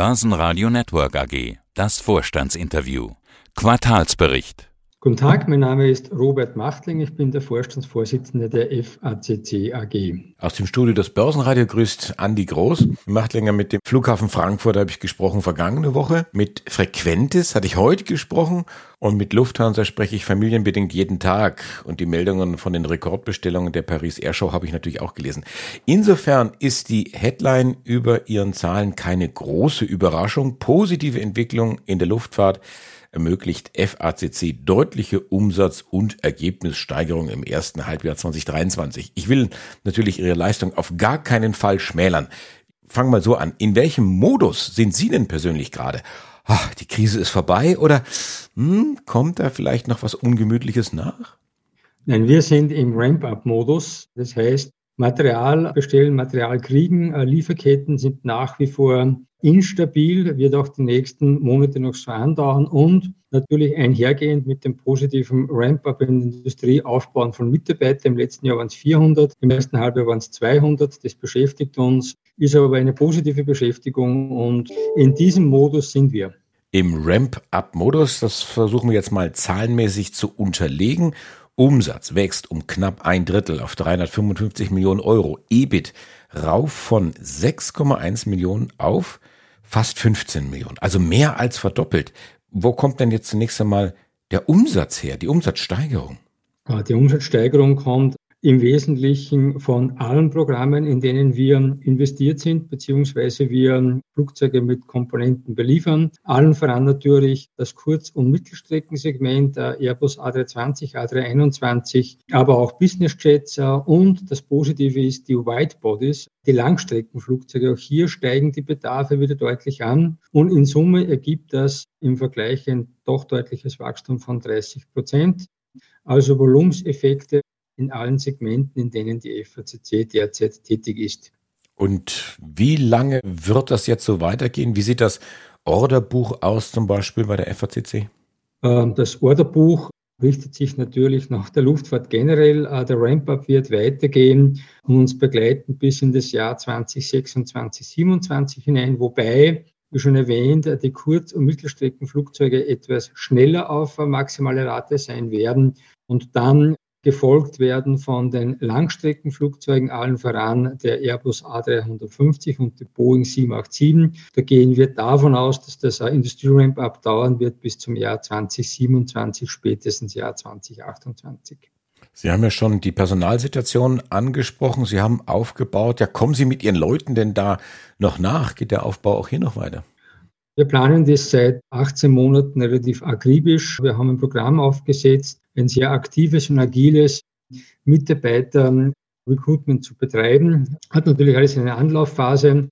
Börsenradio Network AG. Das Vorstandsinterview. Quartalsbericht. Guten Tag, mein Name ist Robert Machtling, ich bin der Vorstandsvorsitzende der FACC AG. Aus dem Studio des Börsenradio grüßt Andi Groß. Machtlinger mit dem Flughafen Frankfurt habe ich gesprochen vergangene Woche. Mit Frequentis hatte ich heute gesprochen und mit Lufthansa spreche ich familienbedingt jeden Tag. Und die Meldungen von den Rekordbestellungen der Paris Airshow habe ich natürlich auch gelesen. Insofern ist die Headline über ihren Zahlen keine große Überraschung. Positive Entwicklung in der Luftfahrt ermöglicht FACC deutliche Umsatz- und Ergebnissteigerung im ersten Halbjahr 2023. Ich will natürlich Ihre Leistung auf gar keinen Fall schmälern. Fangen wir so an. In welchem Modus sind Sie denn persönlich gerade? Ach, die Krise ist vorbei oder hm, kommt da vielleicht noch was Ungemütliches nach? Nein, wir sind im Ramp-up-Modus. Das heißt, Material bestellen, Material kriegen, äh, Lieferketten sind nach wie vor instabil, wird auch die nächsten Monate noch so andauern und natürlich einhergehend mit dem positiven Ramp-up in der Industrie, Aufbauen von Mitarbeitern. Im letzten Jahr waren es 400, im ersten Halbjahr waren es 200. Das beschäftigt uns, ist aber eine positive Beschäftigung und in diesem Modus sind wir. Im Ramp-up-Modus, das versuchen wir jetzt mal zahlenmäßig zu unterlegen. Umsatz wächst um knapp ein Drittel auf 355 Millionen Euro. EBIT rauf von 6,1 Millionen auf fast 15 Millionen, also mehr als verdoppelt. Wo kommt denn jetzt zunächst einmal der Umsatz her, die Umsatzsteigerung? Die Umsatzsteigerung kommt im Wesentlichen von allen Programmen, in denen wir investiert sind, beziehungsweise wir Flugzeuge mit Komponenten beliefern. Allen voran natürlich das Kurz- und Mittelstreckensegment, Airbus A320, A321, aber auch Business Jets und das Positive ist die Widebodies, die Langstreckenflugzeuge. Auch hier steigen die Bedarfe wieder deutlich an und in Summe ergibt das im Vergleich ein doch deutliches Wachstum von 30 Prozent. Also Volumenseffekte in allen Segmenten, in denen die FACC derzeit tätig ist. Und wie lange wird das jetzt so weitergehen? Wie sieht das Orderbuch aus, zum Beispiel bei der FACC? Ähm, das Orderbuch richtet sich natürlich nach der Luftfahrt generell. Äh, der Ramp-up wird weitergehen und uns begleiten bis in das Jahr 2026, 2027 hinein, wobei wie schon erwähnt, die Kurz- und Mittelstreckenflugzeuge etwas schneller auf maximale Rate sein werden und dann gefolgt werden von den Langstreckenflugzeugen, allen voran der Airbus A350 und der Boeing 787. Da gehen wir davon aus, dass das Industrie-Ramp-up dauern wird bis zum Jahr 2027, spätestens Jahr 2028. Sie haben ja schon die Personalsituation angesprochen. Sie haben aufgebaut. Ja, kommen Sie mit Ihren Leuten denn da noch nach? Geht der Aufbau auch hier noch weiter? Wir planen das seit 18 Monaten relativ akribisch. Wir haben ein Programm aufgesetzt, ein sehr aktives und agiles Mitarbeiter-Recruitment zu betreiben. Hat natürlich alles eine Anlaufphase.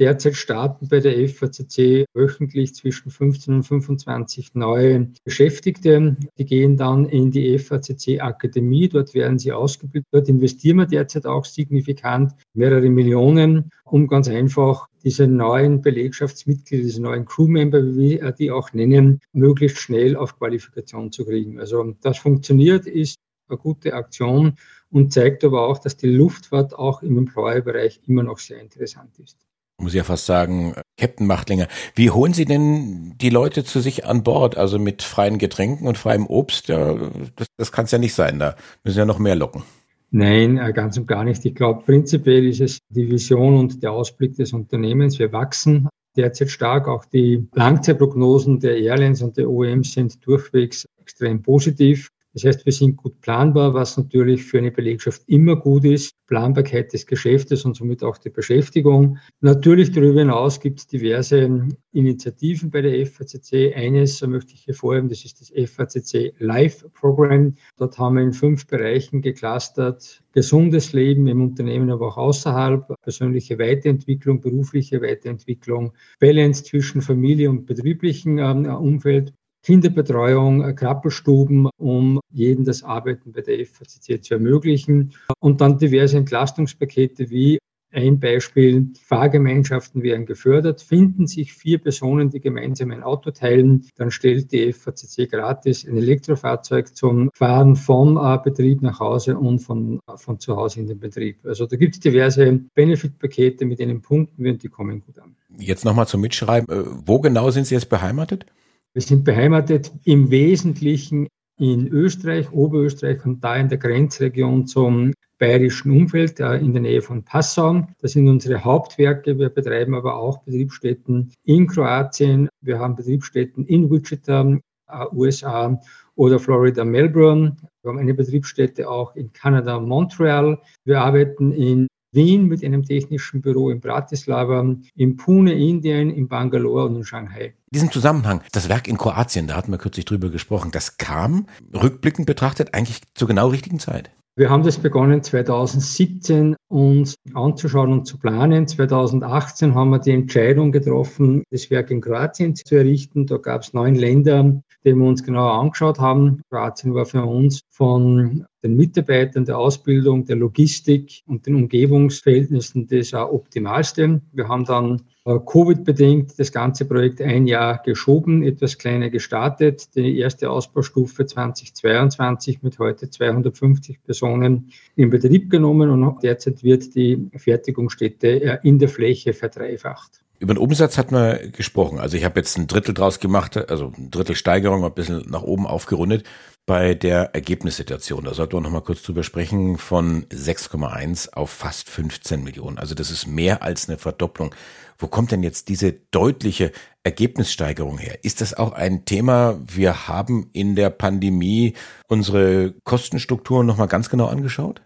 Derzeit starten bei der FACC wöchentlich zwischen 15 und 25 neue Beschäftigte. Die gehen dann in die FACC Akademie. Dort werden sie ausgebildet. Dort investieren wir derzeit auch signifikant mehrere Millionen, um ganz einfach diese neuen Belegschaftsmitglieder, diese neuen Crewmember, wie wir die auch nennen, möglichst schnell auf Qualifikation zu kriegen. Also das funktioniert, ist eine gute Aktion und zeigt aber auch, dass die Luftfahrt auch im Employer-Bereich immer noch sehr interessant ist muss ich ja fast sagen, Captain Machtlinger. Wie holen Sie denn die Leute zu sich an Bord? Also mit freien Getränken und freiem Obst? Ja, das das kann es ja nicht sein. Da müssen ja noch mehr locken. Nein, äh, ganz und gar nicht. Ich glaube, prinzipiell ist es die Vision und der Ausblick des Unternehmens. Wir wachsen derzeit stark. Auch die Langzeitprognosen der Airlines und der OEMs sind durchwegs extrem positiv. Das heißt, wir sind gut planbar, was natürlich für eine Belegschaft immer gut ist. Planbarkeit des Geschäftes und somit auch der Beschäftigung. Natürlich darüber hinaus gibt es diverse Initiativen bei der FACC. Eines möchte ich hervorheben, das ist das FACC Live Program. Dort haben wir in fünf Bereichen geclustert. Gesundes Leben im Unternehmen, aber auch außerhalb, persönliche Weiterentwicklung, berufliche Weiterentwicklung, Balance zwischen Familie und betrieblichen ähm, Umfeld Kinderbetreuung, äh, Krabbelstuben, um jedem das Arbeiten bei der FACC zu ermöglichen. Und dann diverse Entlastungspakete wie Ein Beispiel, Fahrgemeinschaften werden gefördert, finden sich vier Personen, die gemeinsam ein Auto teilen, dann stellt die FACC gratis ein Elektrofahrzeug zum Fahren vom äh, Betrieb nach Hause und von, von zu Hause in den Betrieb. Also da gibt es diverse Benefit-Pakete, mit denen punkten wir und die kommen gut an. Jetzt nochmal zum Mitschreiben. Äh, wo genau sind Sie jetzt beheimatet? Wir sind beheimatet im Wesentlichen in Österreich, Oberösterreich und da in der Grenzregion zum bayerischen Umfeld in der Nähe von Passau. Das sind unsere Hauptwerke. Wir betreiben aber auch Betriebsstätten in Kroatien. Wir haben Betriebsstätten in Wichita, äh, USA oder Florida, Melbourne. Wir haben eine Betriebsstätte auch in Kanada, Montreal. Wir arbeiten in Wien mit einem technischen Büro in Bratislava, in Pune, Indien, in Bangalore und in Shanghai. In diesem Zusammenhang, das Werk in Kroatien, da hatten wir kürzlich drüber gesprochen, das kam, rückblickend betrachtet, eigentlich zur genau richtigen Zeit. Wir haben das begonnen 2017 uns anzuschauen und zu planen. 2018 haben wir die Entscheidung getroffen, das Werk in Kroatien zu errichten. Da gab es neun Länder, die wir uns genauer angeschaut haben. Kroatien war für uns von den Mitarbeitern, der Ausbildung, der Logistik und den Umgebungsverhältnissen das optimalste. Wir haben dann äh, Covid-bedingt das ganze Projekt ein Jahr geschoben, etwas kleiner gestartet. Die erste Ausbaustufe 2022 mit heute 250 Personen in Betrieb genommen und derzeit wird die Fertigungsstätte äh, in der Fläche verdreifacht. Über den Umsatz hat man gesprochen. Also ich habe jetzt ein Drittel draus gemacht, also ein Drittel Steigerung, ein bisschen nach oben aufgerundet bei der Ergebnissituation. Da sollten wir noch mal kurz drüber sprechen, von 6,1 auf fast 15 Millionen. Also das ist mehr als eine Verdopplung. Wo kommt denn jetzt diese deutliche Ergebnissteigerung her? Ist das auch ein Thema? Wir haben in der Pandemie unsere Kostenstrukturen noch mal ganz genau angeschaut?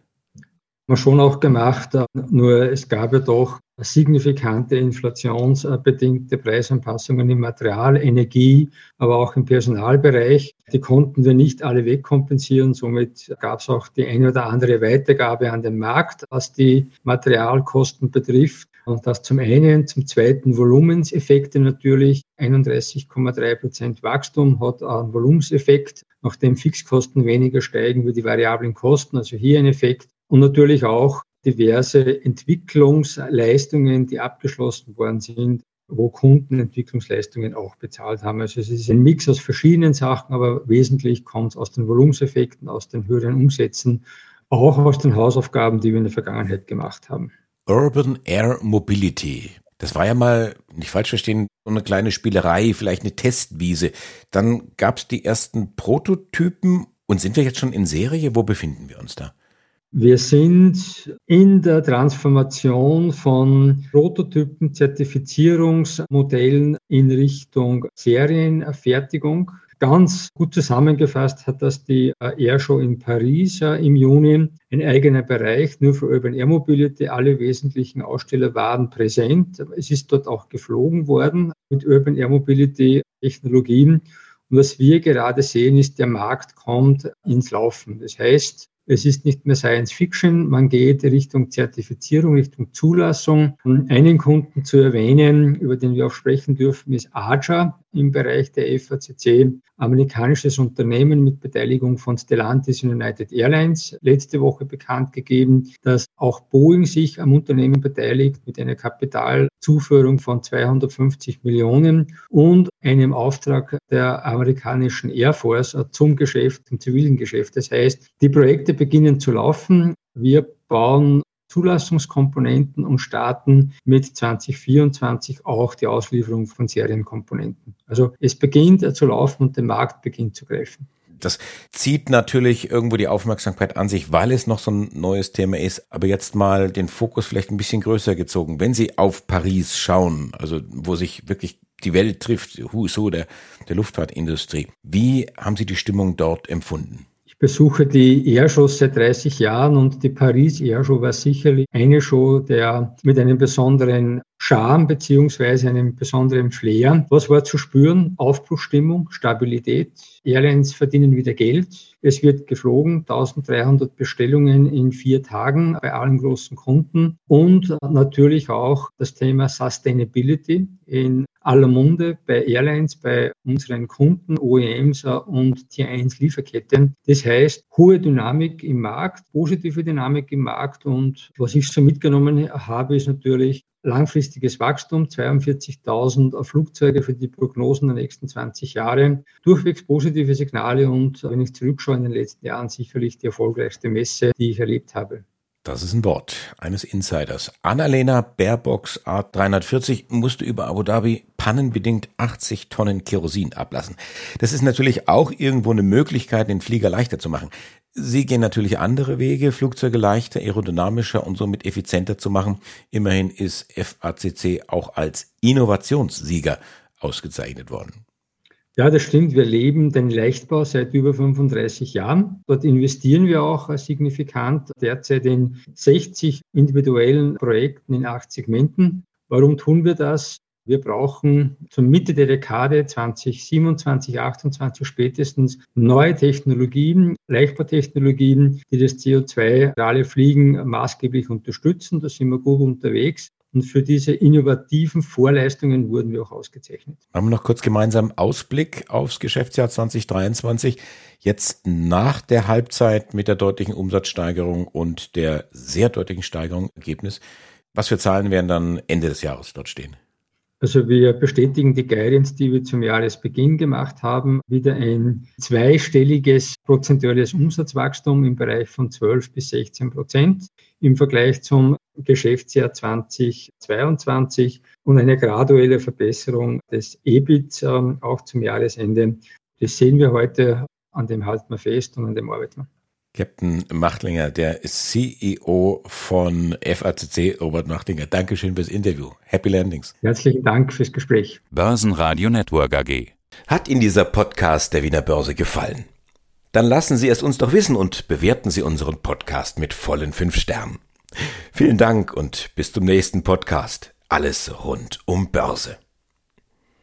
Wir schon auch gemacht, nur es gab ja doch signifikante inflationsbedingte Preisanpassungen im Material, Energie, aber auch im Personalbereich. Die konnten wir nicht alle wegkompensieren. Somit gab es auch die eine oder andere Weitergabe an den Markt, was die Materialkosten betrifft. Und das zum einen, zum zweiten Volumenseffekte natürlich. 31,3 Prozent Wachstum hat einen Volumenseffekt, nachdem Fixkosten weniger steigen wie die variablen Kosten. Also hier ein Effekt. Und natürlich auch diverse Entwicklungsleistungen, die abgeschlossen worden sind, wo Kunden Entwicklungsleistungen auch bezahlt haben. Also es ist ein Mix aus verschiedenen Sachen, aber wesentlich kommt es aus den Volumenseffekten, aus den höheren Umsätzen, auch aus den Hausaufgaben, die wir in der Vergangenheit gemacht haben. Urban Air Mobility. Das war ja mal, nicht falsch verstehen, so eine kleine Spielerei, vielleicht eine Testwiese. Dann gab es die ersten Prototypen und sind wir jetzt schon in Serie? Wo befinden wir uns da? Wir sind in der Transformation von Prototypen, Zertifizierungsmodellen in Richtung Serienfertigung. Ganz gut zusammengefasst hat das die Airshow in Paris im Juni. Ein eigener Bereich nur für Urban Air Mobility. Alle wesentlichen Aussteller waren präsent. Es ist dort auch geflogen worden mit Urban Air Mobility Technologien. Und was wir gerade sehen, ist, der Markt kommt ins Laufen. Das heißt, es ist nicht mehr Science Fiction, man geht Richtung Zertifizierung, Richtung Zulassung. Einen Kunden zu erwähnen, über den wir auch sprechen dürfen, ist Archer im Bereich der FACC, amerikanisches Unternehmen mit Beteiligung von Stellantis und United Airlines. Letzte Woche bekannt gegeben, dass auch Boeing sich am Unternehmen beteiligt mit einer Kapitalzuführung von 250 Millionen und einem Auftrag der amerikanischen Air Force zum Geschäft, zum zivilen Geschäft. Das heißt, die Projekte beginnen zu laufen. Wir bauen Zulassungskomponenten und starten mit 2024 auch die Auslieferung von Serienkomponenten. Also es beginnt zu laufen und der Markt beginnt zu greifen. Das zieht natürlich irgendwo die Aufmerksamkeit an sich, weil es noch so ein neues Thema ist. Aber jetzt mal den Fokus vielleicht ein bisschen größer gezogen. Wenn Sie auf Paris schauen, also wo sich wirklich die Welt trifft, Who so der, der Luftfahrtindustrie, wie haben Sie die Stimmung dort empfunden? Besuche die Airshows seit 30 Jahren und die Paris Airshow war sicherlich eine Show, der mit einem besonderen Charme beziehungsweise einem besonderen Flair. Was war zu spüren? Aufbruchstimmung, Stabilität. Airlines verdienen wieder Geld. Es wird geflogen, 1300 Bestellungen in vier Tagen bei allen großen Kunden und natürlich auch das Thema Sustainability in aller Munde bei Airlines, bei unseren Kunden, OEMs und Tier 1 Lieferketten. Das heißt, hohe Dynamik im Markt, positive Dynamik im Markt und was ich so mitgenommen habe, ist natürlich langfristiges Wachstum, 42.000 Flugzeuge für die Prognosen der nächsten 20 Jahre, durchwegs positive Signale und wenn ich zurückschaue in den letzten Jahren sicherlich die erfolgreichste Messe, die ich erlebt habe. Das ist ein Wort eines Insiders. Annalena Baerbox A340 musste über Abu Dhabi pannenbedingt 80 Tonnen Kerosin ablassen. Das ist natürlich auch irgendwo eine Möglichkeit, den Flieger leichter zu machen. Sie gehen natürlich andere Wege, Flugzeuge leichter, aerodynamischer und somit effizienter zu machen. Immerhin ist FACC auch als Innovationssieger ausgezeichnet worden. Ja, das stimmt. Wir leben den Leichtbau seit über 35 Jahren. Dort investieren wir auch signifikant derzeit in 60 individuellen Projekten in acht Segmenten. Warum tun wir das? Wir brauchen zur Mitte der Dekade 2027, 2028 spätestens neue Technologien, Leichtbautechnologien, die das CO2-reale Fliegen maßgeblich unterstützen. Da sind wir gut unterwegs. Und für diese innovativen Vorleistungen wurden wir auch ausgezeichnet. Haben wir noch kurz gemeinsam Ausblick aufs Geschäftsjahr 2023. Jetzt nach der Halbzeit mit der deutlichen Umsatzsteigerung und der sehr deutlichen Steigerung Ergebnis. Was für Zahlen werden dann Ende des Jahres dort stehen? Also wir bestätigen die Guidance, die wir zum Jahresbeginn gemacht haben, wieder ein zweistelliges prozentuales Umsatzwachstum im Bereich von 12 bis 16 Prozent im Vergleich zum Geschäftsjahr 2022 und eine graduelle Verbesserung des EBIT ähm, auch zum Jahresende. Das sehen wir heute, an dem halten wir fest und an dem arbeiten wir. Captain Machtlinger, der CEO von FACC, Robert Machtlinger. Dankeschön fürs Interview. Happy Landings. Herzlichen Dank fürs Gespräch. Börsenradio Network AG. Hat Ihnen dieser Podcast der Wiener Börse gefallen? Dann lassen Sie es uns doch wissen und bewerten Sie unseren Podcast mit vollen fünf Sternen. Vielen Dank und bis zum nächsten Podcast. Alles rund um Börse.